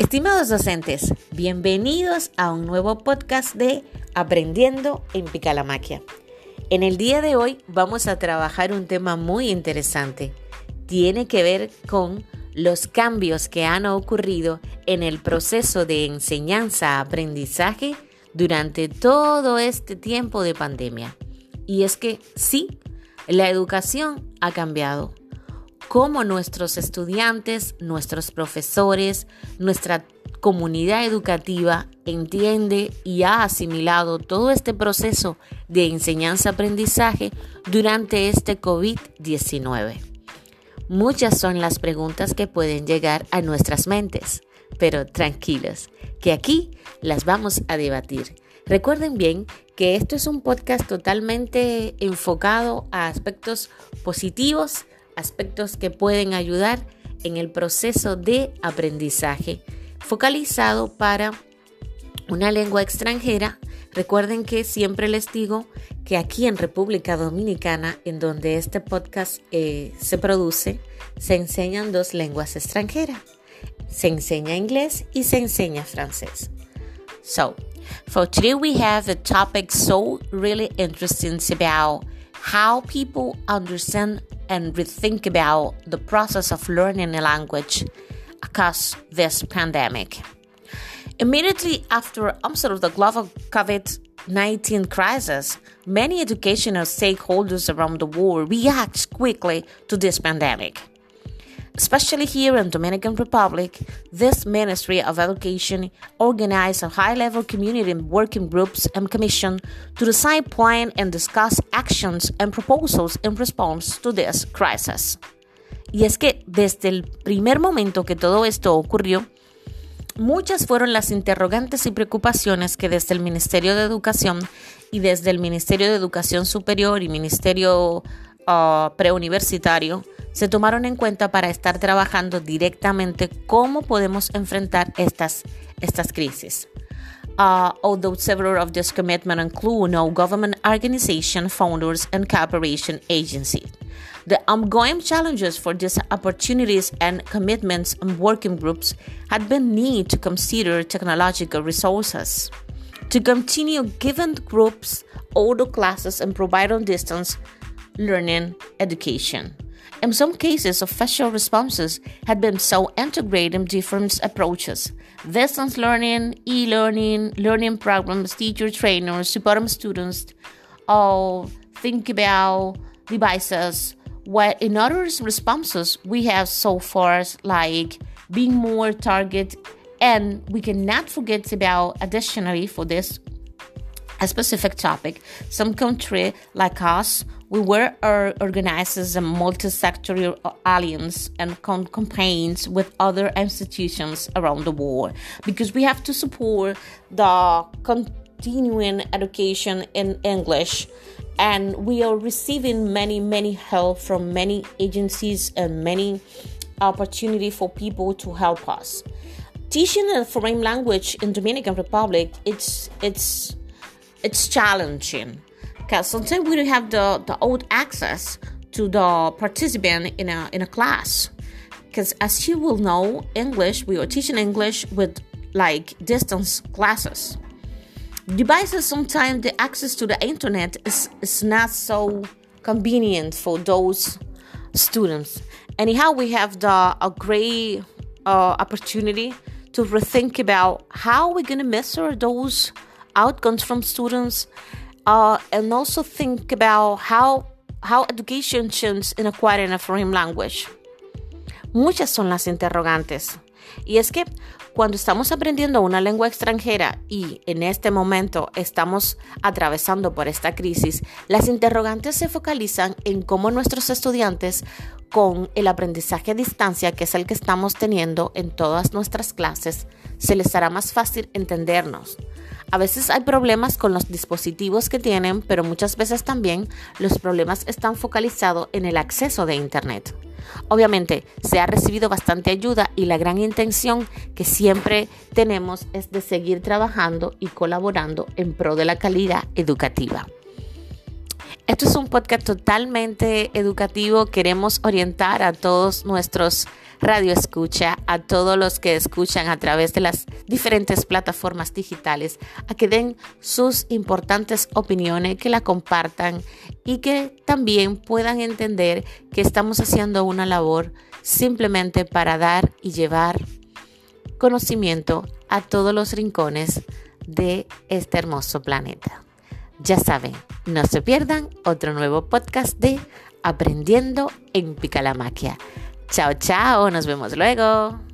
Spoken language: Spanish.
Estimados docentes, bienvenidos a un nuevo podcast de Aprendiendo en Picalamaquia. En el día de hoy vamos a trabajar un tema muy interesante. Tiene que ver con los cambios que han ocurrido en el proceso de enseñanza-aprendizaje durante todo este tiempo de pandemia. Y es que sí, la educación ha cambiado. Cómo nuestros estudiantes, nuestros profesores, nuestra comunidad educativa entiende y ha asimilado todo este proceso de enseñanza-aprendizaje durante este COVID-19. Muchas son las preguntas que pueden llegar a nuestras mentes, pero tranquilos, que aquí las vamos a debatir. Recuerden bien que esto es un podcast totalmente enfocado a aspectos positivos, aspectos que pueden ayudar en el proceso de aprendizaje, focalizado para una lengua extranjera. Recuerden que siempre les digo que aquí en República Dominicana, en donde este podcast eh, se produce, se enseñan dos lenguas extranjeras. Se enseña inglés y se enseña francés. So, For today, we have a topic so really interesting about how people understand and rethink about the process of learning a language across this pandemic. Immediately after onset of the global COVID 19 crisis, many educational stakeholders around the world react quickly to this pandemic. Especially here in Dominican Republic, this Ministry of Education organized a high-level community working groups and commission to decide, plan, and discuss actions and proposals in response to this crisis. Y es que desde el primer momento que todo esto ocurrió, muchas fueron las interrogantes y preocupaciones que desde el Ministerio de Educación y desde el Ministerio de Educación Superior y Ministerio uh, Preuniversitario se tomaron en cuenta para estar trabajando directamente cómo podemos enfrentar estas, estas crisis. Uh, although several of these commitments include no government organization, founders, and cooperation agencies. The ongoing challenges for these opportunities and commitments and working groups had been need to consider technological resources to continue giving groups the classes and provide on distance learning education. In some cases, official responses had been so integrated in different approaches distance learning, e learning, learning programs, teacher trainers, support students, all think about devices. What in other responses we have so far like being more target and we cannot forget about additionally for this a specific topic. Some country like us we were organized as a multi-sectorial alliance and campaigns with other institutions around the world because we have to support the continuing education in English and we are receiving many many help from many agencies and many opportunity for people to help us. Teaching a foreign language in Dominican Republic it's it's it's challenging because sometimes we don't have the, the old access to the participant in a, in a class. Because as you will know, English, we are teaching English with like distance classes. Devices sometimes the access to the internet is, is not so convenient for those students. Anyhow, we have the a great uh, opportunity to rethink about how we're gonna measure those outcomes from students uh, and also think about how, how education changes in acquiring a foreign language. Muchas son las interrogantes. Y es que cuando estamos aprendiendo una lengua extranjera y en este momento estamos atravesando por esta crisis, las interrogantes se focalizan en cómo nuestros estudiantes con el aprendizaje a distancia, que es el que estamos teniendo en todas nuestras clases, se les hará más fácil entendernos. A veces hay problemas con los dispositivos que tienen, pero muchas veces también los problemas están focalizados en el acceso de Internet. Obviamente, se ha recibido bastante ayuda y la gran intención que siempre tenemos es de seguir trabajando y colaborando en pro de la calidad educativa. Esto es un podcast totalmente educativo. Queremos orientar a todos nuestros radio escucha, a todos los que escuchan a través de las diferentes plataformas digitales, a que den sus importantes opiniones, que la compartan y que también puedan entender que estamos haciendo una labor simplemente para dar y llevar conocimiento a todos los rincones de este hermoso planeta. Ya saben, no se pierdan otro nuevo podcast de Aprendiendo en Picalamaquia. Chao, chao, nos vemos luego.